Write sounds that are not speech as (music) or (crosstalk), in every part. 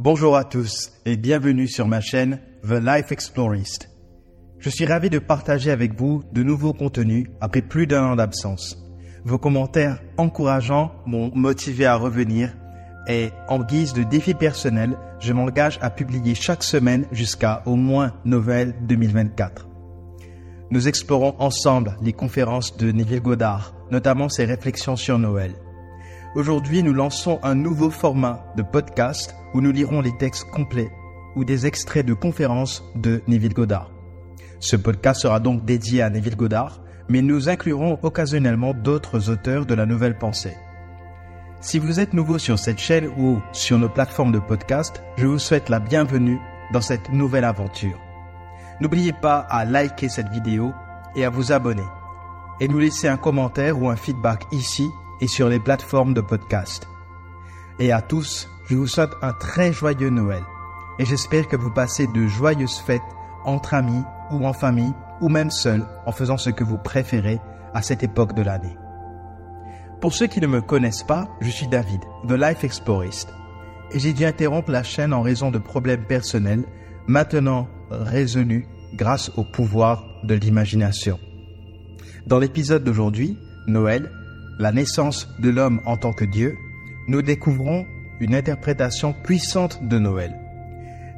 Bonjour à tous et bienvenue sur ma chaîne The Life Explorist. Je suis ravi de partager avec vous de nouveaux contenus après plus d'un an d'absence. Vos commentaires encourageants m'ont motivé à revenir et en guise de défi personnel, je m'engage à publier chaque semaine jusqu'à au moins Noël 2024. Nous explorons ensemble les conférences de Neville Goddard, notamment ses réflexions sur Noël. Aujourd'hui, nous lançons un nouveau format de podcast où nous lirons les textes complets ou des extraits de conférences de Neville Goddard. Ce podcast sera donc dédié à Neville Goddard, mais nous inclurons occasionnellement d'autres auteurs de la nouvelle pensée. Si vous êtes nouveau sur cette chaîne ou sur nos plateformes de podcast, je vous souhaite la bienvenue dans cette nouvelle aventure. N'oubliez pas à liker cette vidéo et à vous abonner. Et nous laisser un commentaire ou un feedback ici et sur les plateformes de podcast. Et à tous, je vous souhaite un très joyeux Noël. Et j'espère que vous passez de joyeuses fêtes entre amis ou en famille ou même seul en faisant ce que vous préférez à cette époque de l'année. Pour ceux qui ne me connaissent pas, je suis David, The Life Explorist. Et j'ai dû interrompre la chaîne en raison de problèmes personnels, maintenant résolus grâce au pouvoir de l'imagination. Dans l'épisode d'aujourd'hui, Noël, la naissance de l'homme en tant que Dieu, nous découvrons une interprétation puissante de Noël.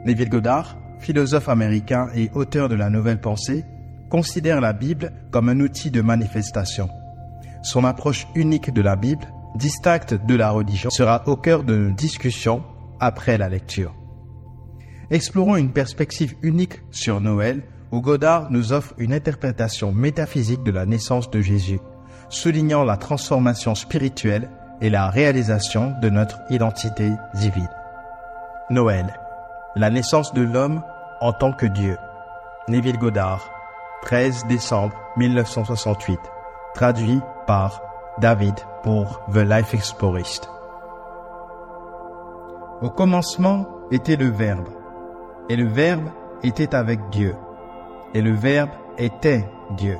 Neville Goddard, philosophe américain et auteur de la Nouvelle Pensée, considère la Bible comme un outil de manifestation. Son approche unique de la Bible, distincte de la religion, sera au cœur de nos discussions après la lecture. Explorons une perspective unique sur Noël où Goddard nous offre une interprétation métaphysique de la naissance de Jésus, soulignant la transformation spirituelle et la réalisation de notre identité divine. Noël, la naissance de l'homme en tant que Dieu. Neville Goddard, 13 décembre 1968, traduit par David pour The Life Explorist. Au commencement était le Verbe, et le Verbe était avec Dieu, et le Verbe était Dieu.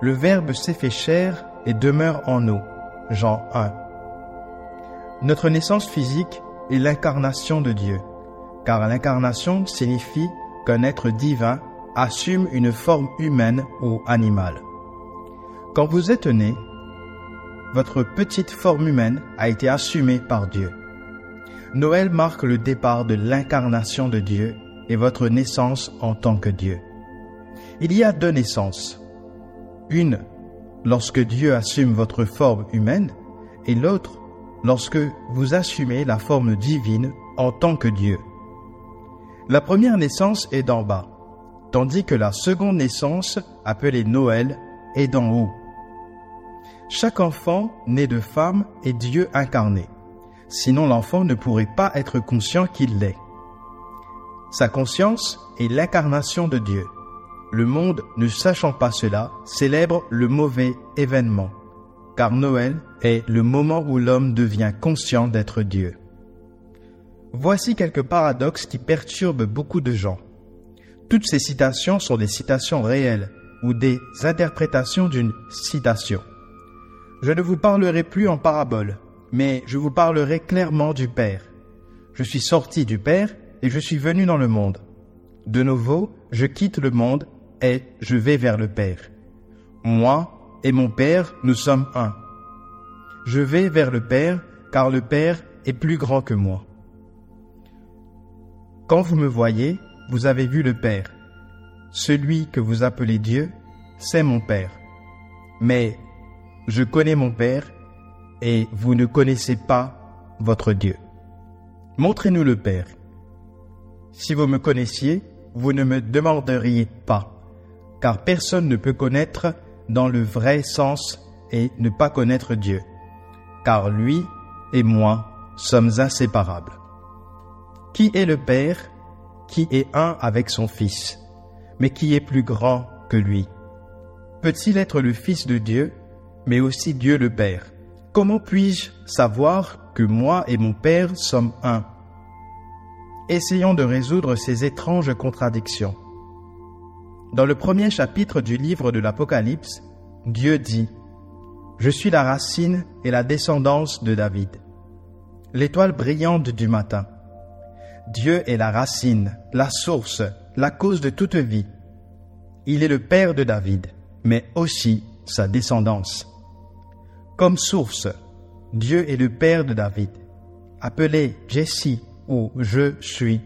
Le Verbe s'est fait chair et demeure en nous. Jean 1. Notre naissance physique est l'incarnation de Dieu, car l'incarnation signifie qu'un être divin assume une forme humaine ou animale. Quand vous êtes né, votre petite forme humaine a été assumée par Dieu. Noël marque le départ de l'incarnation de Dieu et votre naissance en tant que Dieu. Il y a deux naissances, une lorsque Dieu assume votre forme humaine et l'autre lorsque vous assumez la forme divine en tant que Dieu. La première naissance est d'en bas, tandis que la seconde naissance, appelée Noël, est d'en haut. Chaque enfant né de femme est Dieu incarné, sinon l'enfant ne pourrait pas être conscient qu'il l'est. Sa conscience est l'incarnation de Dieu. Le monde, ne sachant pas cela, célèbre le mauvais événement, car Noël est le moment où l'homme devient conscient d'être Dieu. Voici quelques paradoxes qui perturbent beaucoup de gens. Toutes ces citations sont des citations réelles ou des interprétations d'une citation. Je ne vous parlerai plus en parabole, mais je vous parlerai clairement du Père. Je suis sorti du Père et je suis venu dans le monde. De nouveau, je quitte le monde et je vais vers le Père. Moi et mon Père, nous sommes un. Je vais vers le Père, car le Père est plus grand que moi. Quand vous me voyez, vous avez vu le Père. Celui que vous appelez Dieu, c'est mon Père. Mais je connais mon Père, et vous ne connaissez pas votre Dieu. Montrez-nous le Père. Si vous me connaissiez, vous ne me demanderiez pas car personne ne peut connaître dans le vrai sens et ne pas connaître Dieu, car lui et moi sommes inséparables. Qui est le Père Qui est un avec son Fils Mais qui est plus grand que lui? Peut-il être le Fils de Dieu, mais aussi Dieu le Père? Comment puis-je savoir que moi et mon Père sommes un? Essayons de résoudre ces étranges contradictions. Dans le premier chapitre du livre de l'Apocalypse, Dieu dit, Je suis la racine et la descendance de David, l'étoile brillante du matin. Dieu est la racine, la source, la cause de toute vie. Il est le Père de David, mais aussi sa descendance. Comme source, Dieu est le Père de David, appelé Jesse ou Je suis.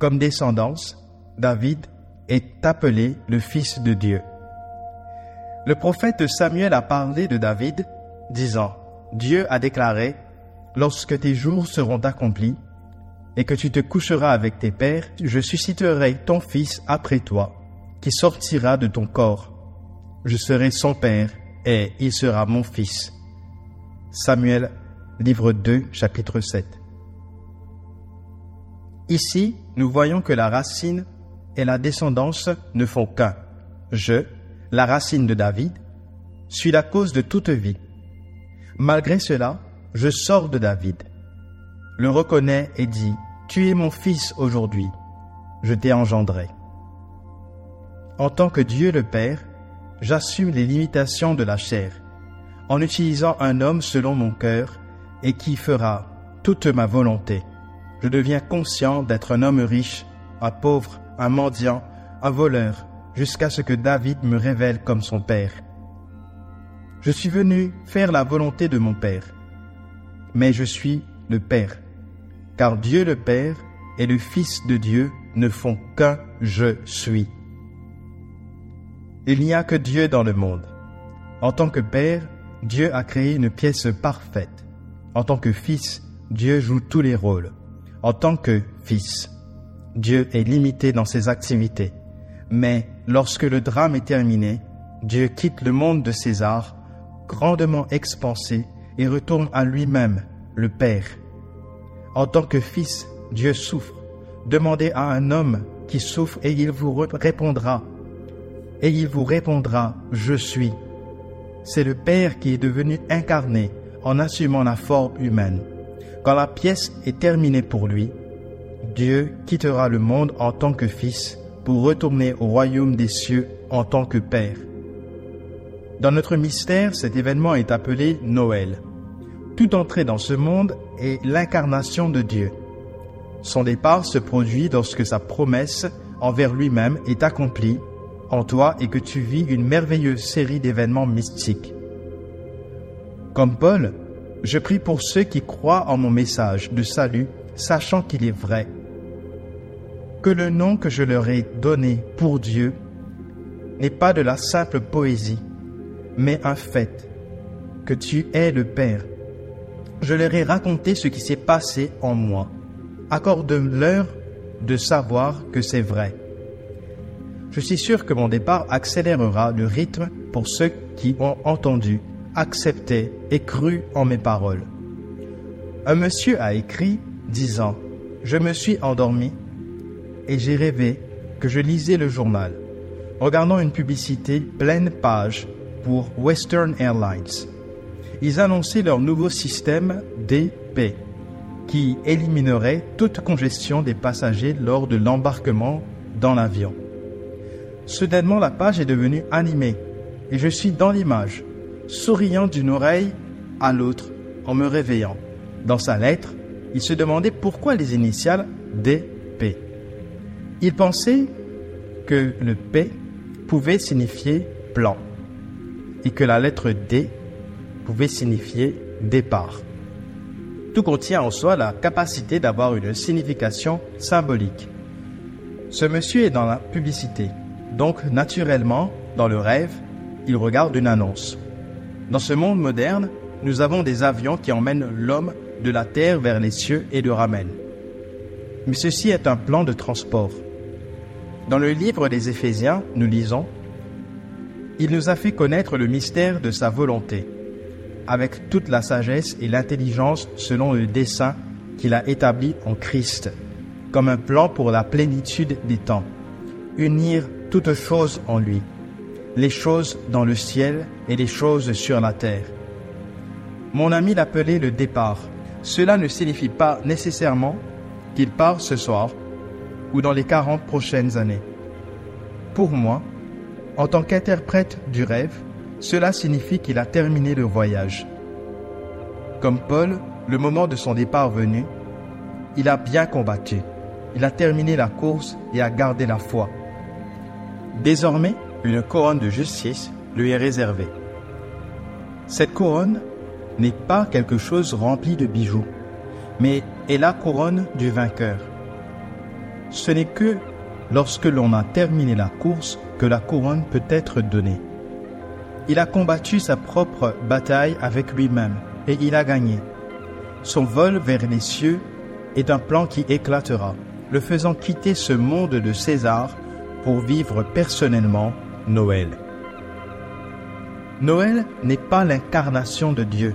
Comme descendance, David est appelé le Fils de Dieu. Le prophète Samuel a parlé de David, disant, Dieu a déclaré, Lorsque tes jours seront accomplis, et que tu te coucheras avec tes pères, je susciterai ton fils après toi, qui sortira de ton corps. Je serai son père, et il sera mon fils. Samuel, livre 2, chapitre 7. Ici, nous voyons que la racine et la descendance ne font qu'un. Je, la racine de David, suis la cause de toute vie. Malgré cela, je sors de David, le reconnais et dit, Tu es mon fils aujourd'hui, je t'ai engendré. En tant que Dieu le Père, j'assume les limitations de la chair, en utilisant un homme selon mon cœur et qui fera toute ma volonté. Je deviens conscient d'être un homme riche, un pauvre, un mendiant, un voleur, jusqu'à ce que David me révèle comme son Père. Je suis venu faire la volonté de mon Père, mais je suis le Père, car Dieu le Père et le Fils de Dieu ne font qu'un je suis. Il n'y a que Dieu dans le monde. En tant que Père, Dieu a créé une pièce parfaite. En tant que Fils, Dieu joue tous les rôles. En tant que Fils, Dieu est limité dans ses activités. Mais lorsque le drame est terminé, Dieu quitte le monde de César, grandement expansé, et retourne à lui-même, le Père. En tant que Fils, Dieu souffre. Demandez à un homme qui souffre et il vous répondra. Et il vous répondra, je suis. C'est le Père qui est devenu incarné en assumant la forme humaine. Quand la pièce est terminée pour lui, Dieu quittera le monde en tant que Fils pour retourner au royaume des cieux en tant que Père. Dans notre mystère, cet événement est appelé Noël. Toute entrée dans ce monde est l'incarnation de Dieu. Son départ se produit lorsque sa promesse envers lui-même est accomplie en toi et que tu vis une merveilleuse série d'événements mystiques. Comme Paul, je prie pour ceux qui croient en mon message de salut, sachant qu'il est vrai. Que le nom que je leur ai donné pour Dieu n'est pas de la simple poésie, mais un fait, que tu es le Père. Je leur ai raconté ce qui s'est passé en moi. Accorde-leur de savoir que c'est vrai. Je suis sûr que mon départ accélérera le rythme pour ceux qui ont entendu, accepté et cru en mes paroles. Un monsieur a écrit disant, Je me suis endormi et j'ai rêvé que je lisais le journal, regardant une publicité pleine page pour Western Airlines. Ils annonçaient leur nouveau système DP, qui éliminerait toute congestion des passagers lors de l'embarquement dans l'avion. Soudainement, la page est devenue animée et je suis dans l'image, souriant d'une oreille à l'autre en me réveillant. Dans sa lettre, il se demandait pourquoi les initiales DP. Il pensait que le P pouvait signifier plan et que la lettre D pouvait signifier départ. Tout contient en soi la capacité d'avoir une signification symbolique. Ce monsieur est dans la publicité. Donc, naturellement, dans le rêve, il regarde une annonce. Dans ce monde moderne, nous avons des avions qui emmènent l'homme de la terre vers les cieux et le ramènent. Mais ceci est un plan de transport. Dans le livre des Éphésiens, nous lisons Il nous a fait connaître le mystère de sa volonté, avec toute la sagesse et l'intelligence selon le dessein qu'il a établi en Christ, comme un plan pour la plénitude des temps, unir toutes choses en lui, les choses dans le ciel et les choses sur la terre. Mon ami l'appelait le départ. Cela ne signifie pas nécessairement qu'il part ce soir ou dans les 40 prochaines années. Pour moi, en tant qu'interprète du rêve, cela signifie qu'il a terminé le voyage. Comme Paul, le moment de son départ venu, il a bien combattu. Il a terminé la course et a gardé la foi. Désormais, une couronne de justice lui est réservée. Cette couronne n'est pas quelque chose rempli de bijoux, mais est la couronne du vainqueur. Ce n'est que lorsque l'on a terminé la course que la couronne peut être donnée. Il a combattu sa propre bataille avec lui-même et il a gagné. Son vol vers les cieux est un plan qui éclatera, le faisant quitter ce monde de César pour vivre personnellement Noël. Noël n'est pas l'incarnation de Dieu,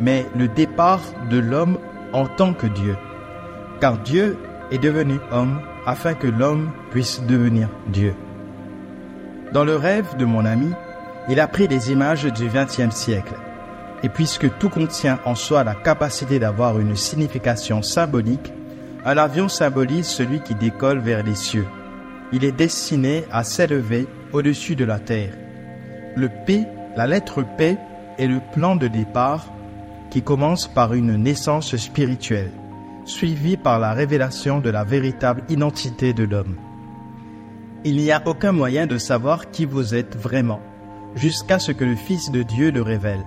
mais le départ de l'homme en tant que Dieu, car Dieu est devenu homme afin que l'homme puisse devenir Dieu. Dans le rêve de mon ami, il a pris des images du XXe siècle. Et puisque tout contient en soi la capacité d'avoir une signification symbolique, un avion symbolise celui qui décolle vers les cieux. Il est destiné à s'élever au-dessus de la terre. Le P, la lettre P, est le plan de départ qui commence par une naissance spirituelle, suivie par la révélation de la véritable identité de l'homme. Il n'y a aucun moyen de savoir qui vous êtes vraiment, jusqu'à ce que le Fils de Dieu le révèle.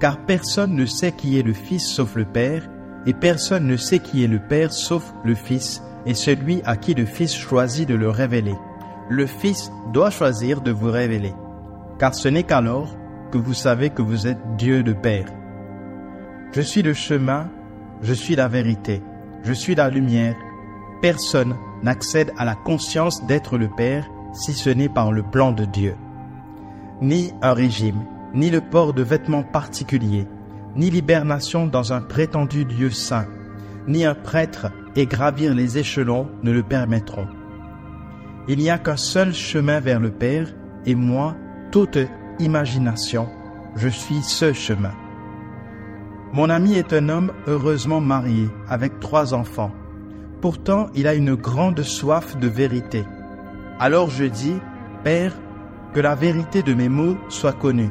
Car personne ne sait qui est le Fils sauf le Père, et personne ne sait qui est le Père sauf le Fils, et celui à qui le Fils choisit de le révéler. Le Fils doit choisir de vous révéler, car ce n'est qu'alors que vous savez que vous êtes Dieu de Père. Je suis le chemin, je suis la vérité, je suis la lumière. Personne n'accède à la conscience d'être le Père si ce n'est par le plan de Dieu. Ni un régime, ni le port de vêtements particuliers, ni l'hibernation dans un prétendu lieu saint, ni un prêtre et gravir les échelons ne le permettront. Il n'y a qu'un seul chemin vers le Père, et moi, toute imagination, je suis ce chemin. Mon ami est un homme heureusement marié, avec trois enfants. Pourtant, il a une grande soif de vérité. Alors je dis, Père, que la vérité de mes mots soit connue,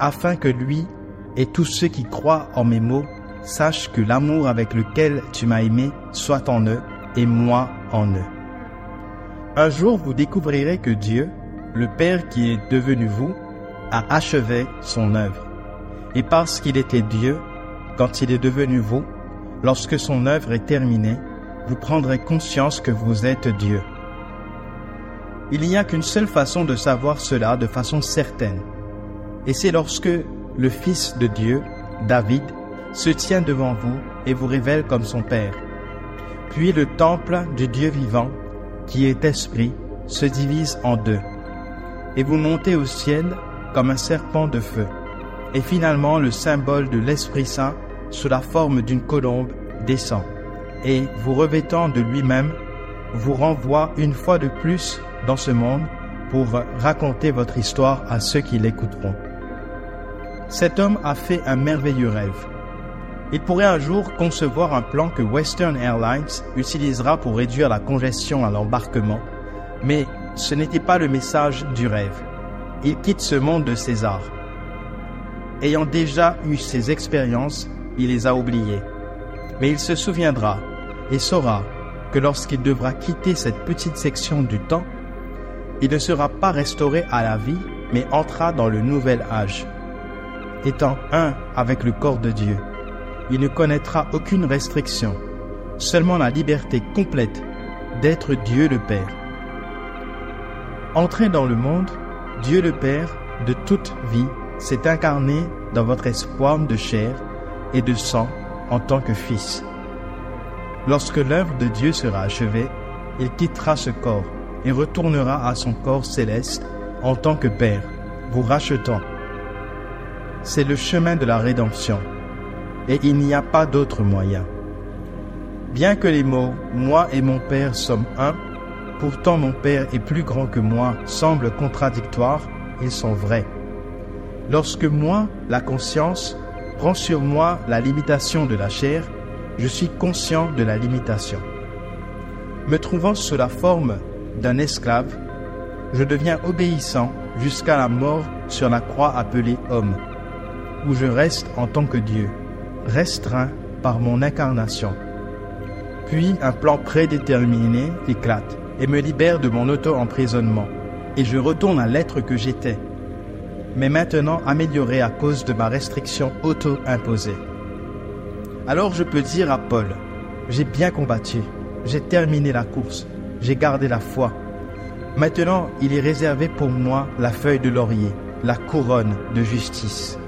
afin que lui et tous ceux qui croient en mes mots sachent que l'amour avec lequel tu m'as aimé soit en eux et moi en eux. Un jour, vous découvrirez que Dieu, le Père qui est devenu vous, a achevé son œuvre. Et parce qu'il était Dieu, quand il est devenu vous, lorsque son œuvre est terminée, vous prendrez conscience que vous êtes Dieu. Il n'y a qu'une seule façon de savoir cela de façon certaine. Et c'est lorsque le Fils de Dieu, David, se tient devant vous et vous révèle comme son Père. Puis le temple du Dieu vivant, qui est esprit, se divise en deux. Et vous montez au ciel comme un serpent de feu. Et finalement, le symbole de l'Esprit Saint, sous la forme d'une colombe, descend. Et, vous revêtant de lui-même, vous renvoie une fois de plus dans ce monde pour raconter votre histoire à ceux qui l'écouteront. Cet homme a fait un merveilleux rêve. Il pourrait un jour concevoir un plan que Western Airlines utilisera pour réduire la congestion à l'embarquement, mais ce n'était pas le message du rêve. Il quitte ce monde de César. Ayant déjà eu ses expériences, il les a oubliées. Mais il se souviendra et saura que lorsqu'il devra quitter cette petite section du temps, il ne sera pas restauré à la vie, mais entra dans le nouvel âge. Étant un avec le corps de Dieu, il ne connaîtra aucune restriction, seulement la liberté complète d'être Dieu le Père. Entrez dans le monde, Dieu le Père de toute vie s'est incarné dans votre espoir de chair et de sang en tant que Fils. Lorsque l'œuvre de Dieu sera achevée, il quittera ce corps et retournera à son corps céleste en tant que Père, vous rachetant. C'est le chemin de la rédemption, et il n'y a pas d'autre moyen. Bien que les mots moi et mon Père sommes un, pourtant mon Père est plus grand que moi semblent contradictoires, ils sont vrais. Lorsque moi, la conscience, prend sur moi la limitation de la chair, je suis conscient de la limitation. Me trouvant sous la forme d'un esclave, je deviens obéissant jusqu'à la mort sur la croix appelée homme, où je reste en tant que Dieu, restreint par mon incarnation. Puis un plan prédéterminé éclate et me libère de mon auto-emprisonnement. Et je retourne à l'être que j'étais, mais maintenant amélioré à cause de ma restriction auto-imposée. Alors je peux dire à Paul, j'ai bien combattu, j'ai terminé la course, j'ai gardé la foi. Maintenant, il est réservé pour moi la feuille de laurier, la couronne de justice.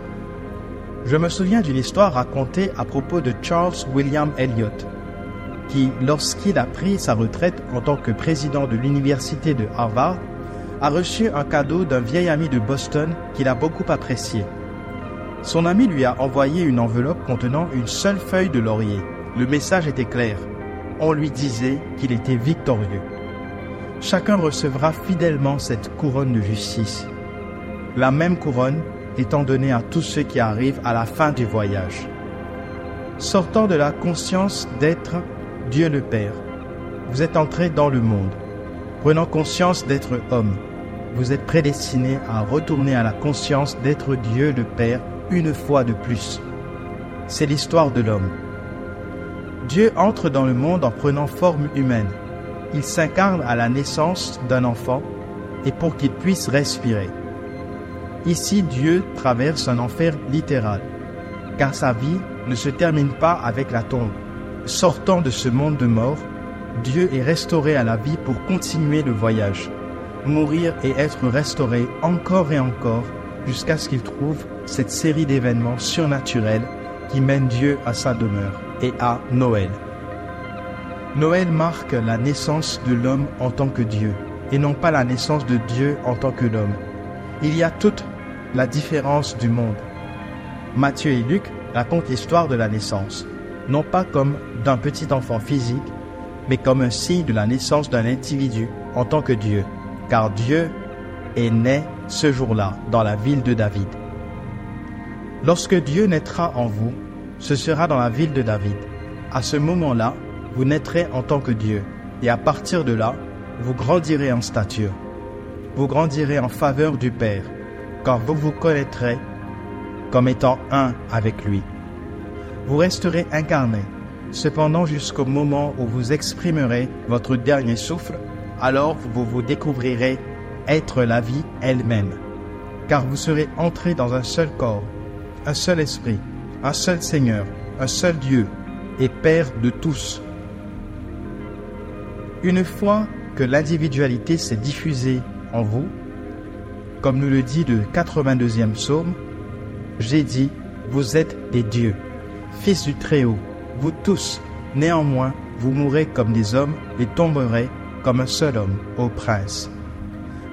Je me souviens d'une histoire racontée à propos de Charles William Eliot, qui, lorsqu'il a pris sa retraite en tant que président de l'université de Harvard, a reçu un cadeau d'un vieil ami de Boston qu'il a beaucoup apprécié. Son ami lui a envoyé une enveloppe contenant une seule feuille de laurier. Le message était clair. On lui disait qu'il était victorieux. Chacun recevra fidèlement cette couronne de justice. La même couronne étant donnée à tous ceux qui arrivent à la fin du voyage. Sortant de la conscience d'être Dieu le Père, vous êtes entré dans le monde. Prenant conscience d'être homme, vous êtes prédestiné à retourner à la conscience d'être Dieu le Père une fois de plus. C'est l'histoire de l'homme. Dieu entre dans le monde en prenant forme humaine. Il s'incarne à la naissance d'un enfant et pour qu'il puisse respirer. Ici, Dieu traverse un enfer littéral, car sa vie ne se termine pas avec la tombe. Sortant de ce monde de mort, Dieu est restauré à la vie pour continuer le voyage, mourir et être restauré encore et encore jusqu'à ce qu'il trouve cette série d'événements surnaturels qui mènent Dieu à sa demeure et à Noël. Noël marque la naissance de l'homme en tant que Dieu et non pas la naissance de Dieu en tant que l'homme. Il y a toute la différence du monde. Matthieu et Luc racontent l'histoire de la naissance, non pas comme d'un petit enfant physique, mais comme un signe de la naissance d'un individu en tant que Dieu, car Dieu est né ce jour-là dans la ville de David. Lorsque Dieu naîtra en vous, ce sera dans la ville de David. À ce moment-là, vous naîtrez en tant que Dieu, et à partir de là, vous grandirez en stature. Vous grandirez en faveur du Père, car vous vous connaîtrez comme étant un avec lui. Vous resterez incarné, cependant jusqu'au moment où vous exprimerez votre dernier souffle, alors vous vous découvrirez être la vie elle-même, car vous serez entré dans un seul corps, un seul esprit, un seul Seigneur, un seul Dieu et Père de tous. Une fois que l'individualité s'est diffusée en vous, comme nous le dit le 82e psaume, j'ai dit, vous êtes des dieux, fils du Très-Haut, vous tous, néanmoins, vous mourrez comme des hommes et tomberez comme un seul homme, ô prince.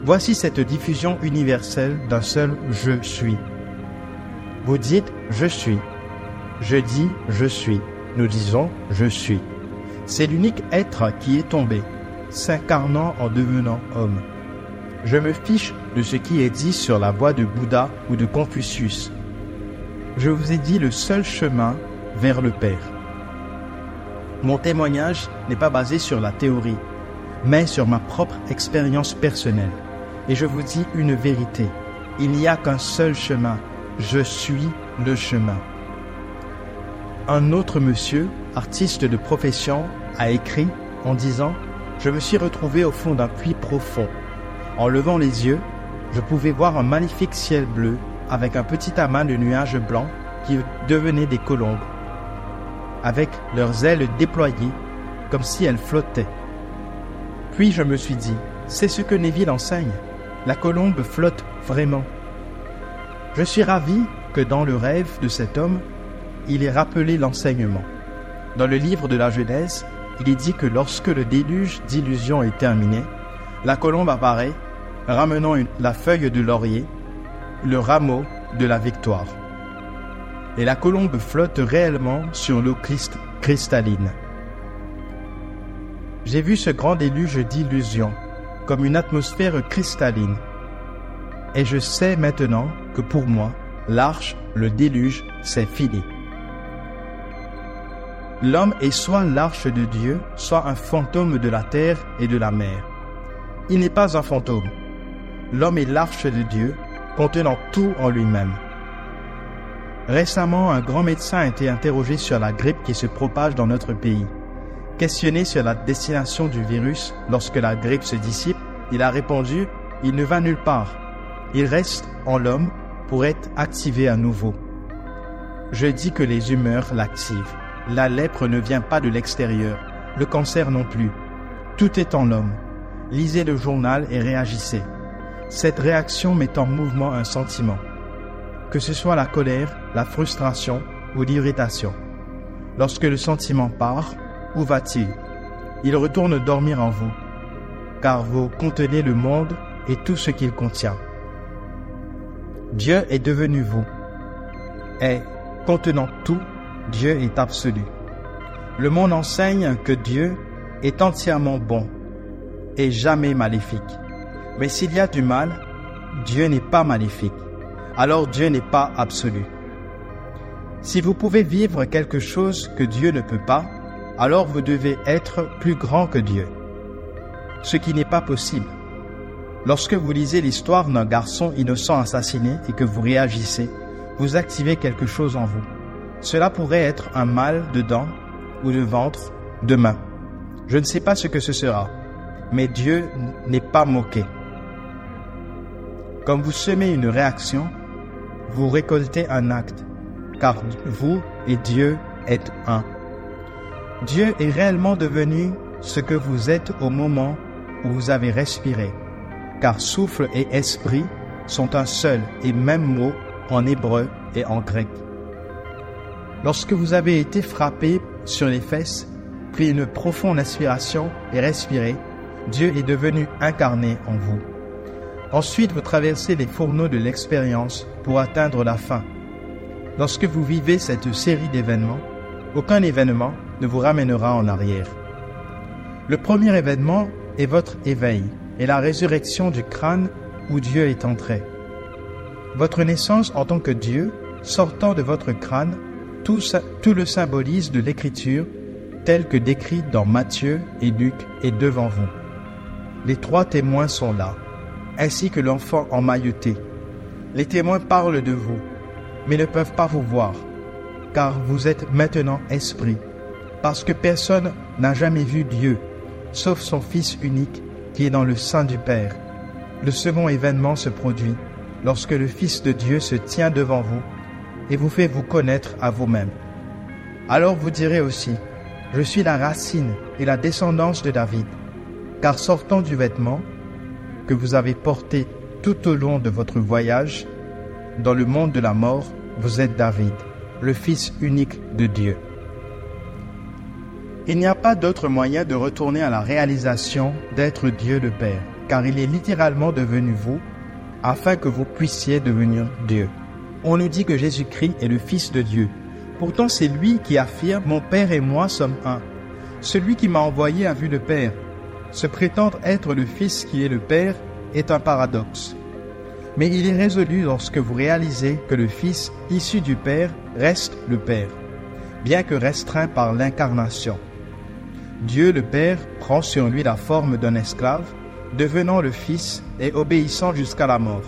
Voici cette diffusion universelle d'un seul je suis. Vous dites je suis. Je dis je suis. Nous disons je suis. C'est l'unique être qui est tombé, s'incarnant en devenant homme. Je me fiche de ce qui est dit sur la voie de Bouddha ou de Confucius. Je vous ai dit le seul chemin vers le Père. Mon témoignage n'est pas basé sur la théorie, mais sur ma propre expérience personnelle. Et je vous dis une vérité, il n'y a qu'un seul chemin, je suis le chemin. Un autre monsieur, artiste de profession, a écrit en disant Je me suis retrouvé au fond d'un puits profond. En levant les yeux, je pouvais voir un magnifique ciel bleu avec un petit amas de nuages blancs qui devenaient des colombes, avec leurs ailes déployées comme si elles flottaient. Puis je me suis dit, c'est ce que Neville enseigne la colombe flotte vraiment. Je suis ravi que dans le rêve de cet homme, il ait rappelé l'enseignement. Dans le livre de la Genèse, il est dit que lorsque le déluge d'illusion est terminé, la colombe apparaît, ramenant la feuille de laurier, le rameau de la victoire. Et la colombe flotte réellement sur l'eau cristalline. J'ai vu ce grand déluge d'illusion comme une atmosphère cristalline. Et je sais maintenant que pour moi, l'arche, le déluge, c'est fini. L'homme est soit l'arche de Dieu, soit un fantôme de la terre et de la mer. Il n'est pas un fantôme. L'homme est l'arche de Dieu, contenant tout en lui-même. Récemment, un grand médecin a été interrogé sur la grippe qui se propage dans notre pays. Questionné sur la destination du virus lorsque la grippe se dissipe, il a répondu, il ne va nulle part. Il reste en l'homme pour être activé à nouveau. Je dis que les humeurs l'activent. La lèpre ne vient pas de l'extérieur, le cancer non plus. Tout est en l'homme. Lisez le journal et réagissez. Cette réaction met en mouvement un sentiment. Que ce soit la colère, la frustration ou l'irritation. Lorsque le sentiment part, où va-t-il? Il retourne dormir en vous, car vous contenez le monde et tout ce qu'il contient. Dieu est devenu vous. Et, contenant tout, Dieu est absolu. Le monde enseigne que Dieu est entièrement bon et jamais maléfique. Mais s'il y a du mal, Dieu n'est pas maléfique. Alors Dieu n'est pas absolu. Si vous pouvez vivre quelque chose que Dieu ne peut pas, alors vous devez être plus grand que Dieu. Ce qui n'est pas possible. Lorsque vous lisez l'histoire d'un garçon innocent assassiné et que vous réagissez, vous activez quelque chose en vous. Cela pourrait être un mal de dents ou de ventre, de main. Je ne sais pas ce que ce sera, mais Dieu n'est pas moqué. Comme vous semez une réaction, vous récoltez un acte, car vous et Dieu êtes un. Dieu est réellement devenu ce que vous êtes au moment où vous avez respiré car souffle et esprit sont un seul et même mot en hébreu et en grec. Lorsque vous avez été frappé sur les fesses, pris une profonde inspiration et respiré, Dieu est devenu incarné en vous. Ensuite, vous traversez les fourneaux de l'expérience pour atteindre la fin. Lorsque vous vivez cette série d'événements, aucun événement ne vous ramènera en arrière. Le premier événement est votre éveil, et la résurrection du crâne où Dieu est entré. Votre naissance en tant que Dieu, sortant de votre crâne, tout, le symbolise de l'Écriture tel que décrit dans Matthieu et Luc est devant vous. Les trois témoins sont là, ainsi que l'enfant emmailloté. Les témoins parlent de vous, mais ne peuvent pas vous voir, car vous êtes maintenant esprit, parce que personne n'a jamais vu Dieu, sauf son Fils unique qui est dans le sein du Père. Le second événement se produit lorsque le Fils de Dieu se tient devant vous et vous fait vous connaître à vous-même. Alors vous direz aussi, je suis la racine et la descendance de David, car sortant du vêtement que vous avez porté tout au long de votre voyage, dans le monde de la mort, vous êtes David, le Fils unique de Dieu. Il n'y a pas d'autre moyen de retourner à la réalisation d'être Dieu le Père, car il est littéralement devenu vous, afin que vous puissiez devenir Dieu. On nous dit que Jésus-Christ est le Fils de Dieu. Pourtant, c'est lui qui affirme Mon Père et moi sommes un. Celui qui m'a envoyé a vu le Père. Se prétendre être le Fils qui est le Père est un paradoxe. Mais il est résolu lorsque vous réalisez que le Fils issu du Père reste le Père, bien que restreint par l'incarnation. Dieu le Père prend sur lui la forme d'un esclave, devenant le Fils et obéissant jusqu'à la mort.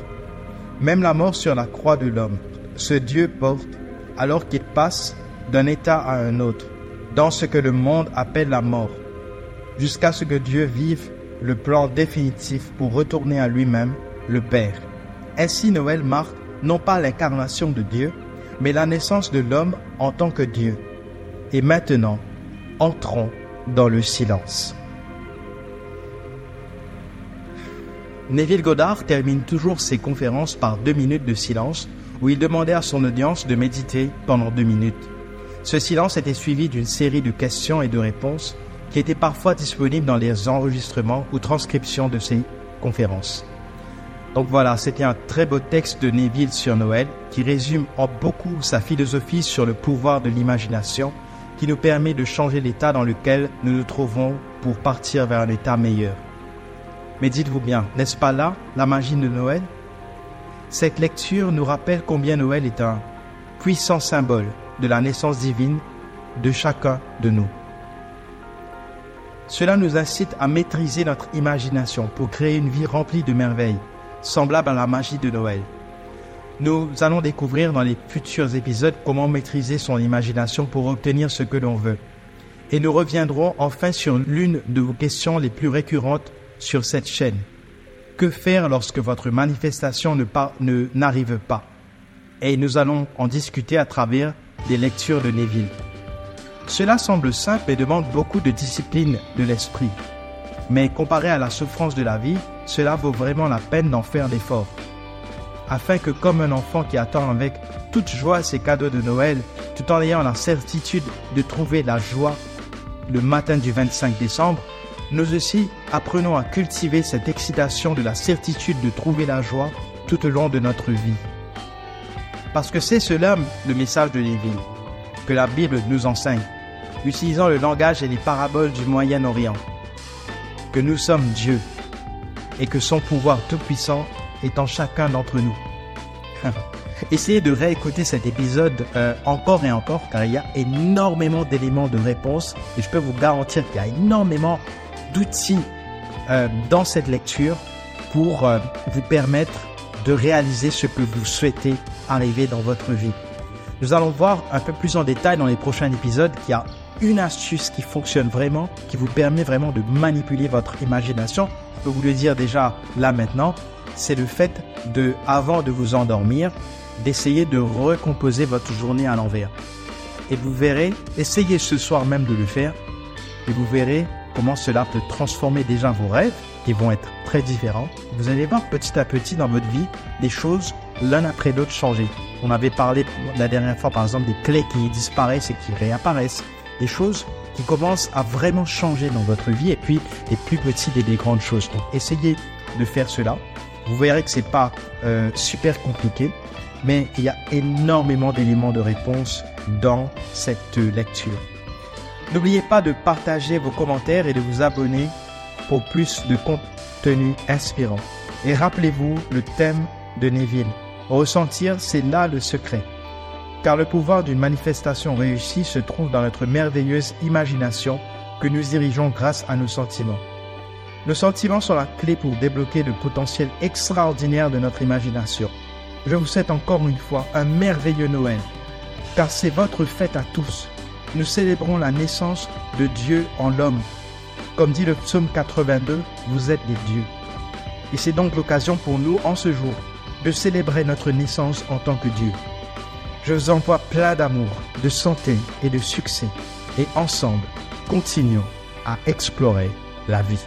Même la mort sur la croix de l'homme, ce Dieu porte alors qu'il passe d'un état à un autre, dans ce que le monde appelle la mort, jusqu'à ce que Dieu vive le plan définitif pour retourner à lui-même, le Père. Ainsi Noël marque non pas l'incarnation de Dieu, mais la naissance de l'homme en tant que Dieu. Et maintenant, entrons dans le silence. Neville Goddard termine toujours ses conférences par deux minutes de silence où il demandait à son audience de méditer pendant deux minutes. Ce silence était suivi d'une série de questions et de réponses qui étaient parfois disponibles dans les enregistrements ou transcriptions de ses conférences. Donc voilà, c'était un très beau texte de Neville sur Noël qui résume en beaucoup sa philosophie sur le pouvoir de l'imagination qui nous permet de changer l'état dans lequel nous nous trouvons pour partir vers un état meilleur. Mais dites-vous bien, n'est-ce pas là la magie de Noël? Cette lecture nous rappelle combien Noël est un puissant symbole de la naissance divine de chacun de nous. Cela nous incite à maîtriser notre imagination pour créer une vie remplie de merveilles, semblable à la magie de Noël. Nous allons découvrir dans les futurs épisodes comment maîtriser son imagination pour obtenir ce que l'on veut. Et nous reviendrons enfin sur l'une de vos questions les plus récurrentes sur cette chaîne. Que faire lorsque votre manifestation ne n'arrive pas? Et nous allons en discuter à travers des lectures de Neville. Cela semble simple et demande beaucoup de discipline de l'esprit. Mais comparé à la souffrance de la vie, cela vaut vraiment la peine d'en faire l'effort. Afin que comme un enfant qui attend avec toute joie ses cadeaux de Noël, tout en ayant la certitude de trouver la joie le matin du 25 décembre, nous aussi apprenons à cultiver cette excitation de la certitude de trouver la joie tout au long de notre vie. Parce que c'est cela le message de Lévi, que la Bible nous enseigne, utilisant le langage et les paraboles du Moyen-Orient, que nous sommes Dieu et que son pouvoir tout-puissant est en chacun d'entre nous. (laughs) Essayez de réécouter cet épisode euh, encore et encore car il y a énormément d'éléments de réponse et je peux vous garantir qu'il y a énormément d'outils euh, dans cette lecture pour euh, vous permettre de réaliser ce que vous souhaitez arriver dans votre vie. Nous allons voir un peu plus en détail dans les prochains épisodes qu'il y a une astuce qui fonctionne vraiment, qui vous permet vraiment de manipuler votre imagination. Je peux vous le dire déjà là maintenant, c'est le fait de, avant de vous endormir, d'essayer de recomposer votre journée à l'envers. Et vous verrez, essayez ce soir même de le faire, et vous verrez comment cela peut transformer déjà vos rêves, qui vont être très différents. Vous allez voir petit à petit dans votre vie des choses l'un après l'autre changer. On avait parlé la dernière fois par exemple des clés qui disparaissent et qui réapparaissent. Des choses qui commencent à vraiment changer dans votre vie et puis les plus petites et des grandes choses. Donc essayez de faire cela. Vous verrez que c'est pas euh, super compliqué mais il y a énormément d'éléments de réponse dans cette lecture. N'oubliez pas de partager vos commentaires et de vous abonner pour plus de contenu inspirant. Et rappelez-vous le thème de Neville. Ressentir, c'est là le secret. Car le pouvoir d'une manifestation réussie se trouve dans notre merveilleuse imagination que nous dirigeons grâce à nos sentiments. Nos sentiments sont la clé pour débloquer le potentiel extraordinaire de notre imagination je vous souhaite encore une fois un merveilleux Noël, car c'est votre fête à tous. Nous célébrons la naissance de Dieu en l'homme. Comme dit le psaume 82, vous êtes des dieux. Et c'est donc l'occasion pour nous, en ce jour, de célébrer notre naissance en tant que Dieu. Je vous envoie plein d'amour, de santé et de succès. Et ensemble, continuons à explorer la vie.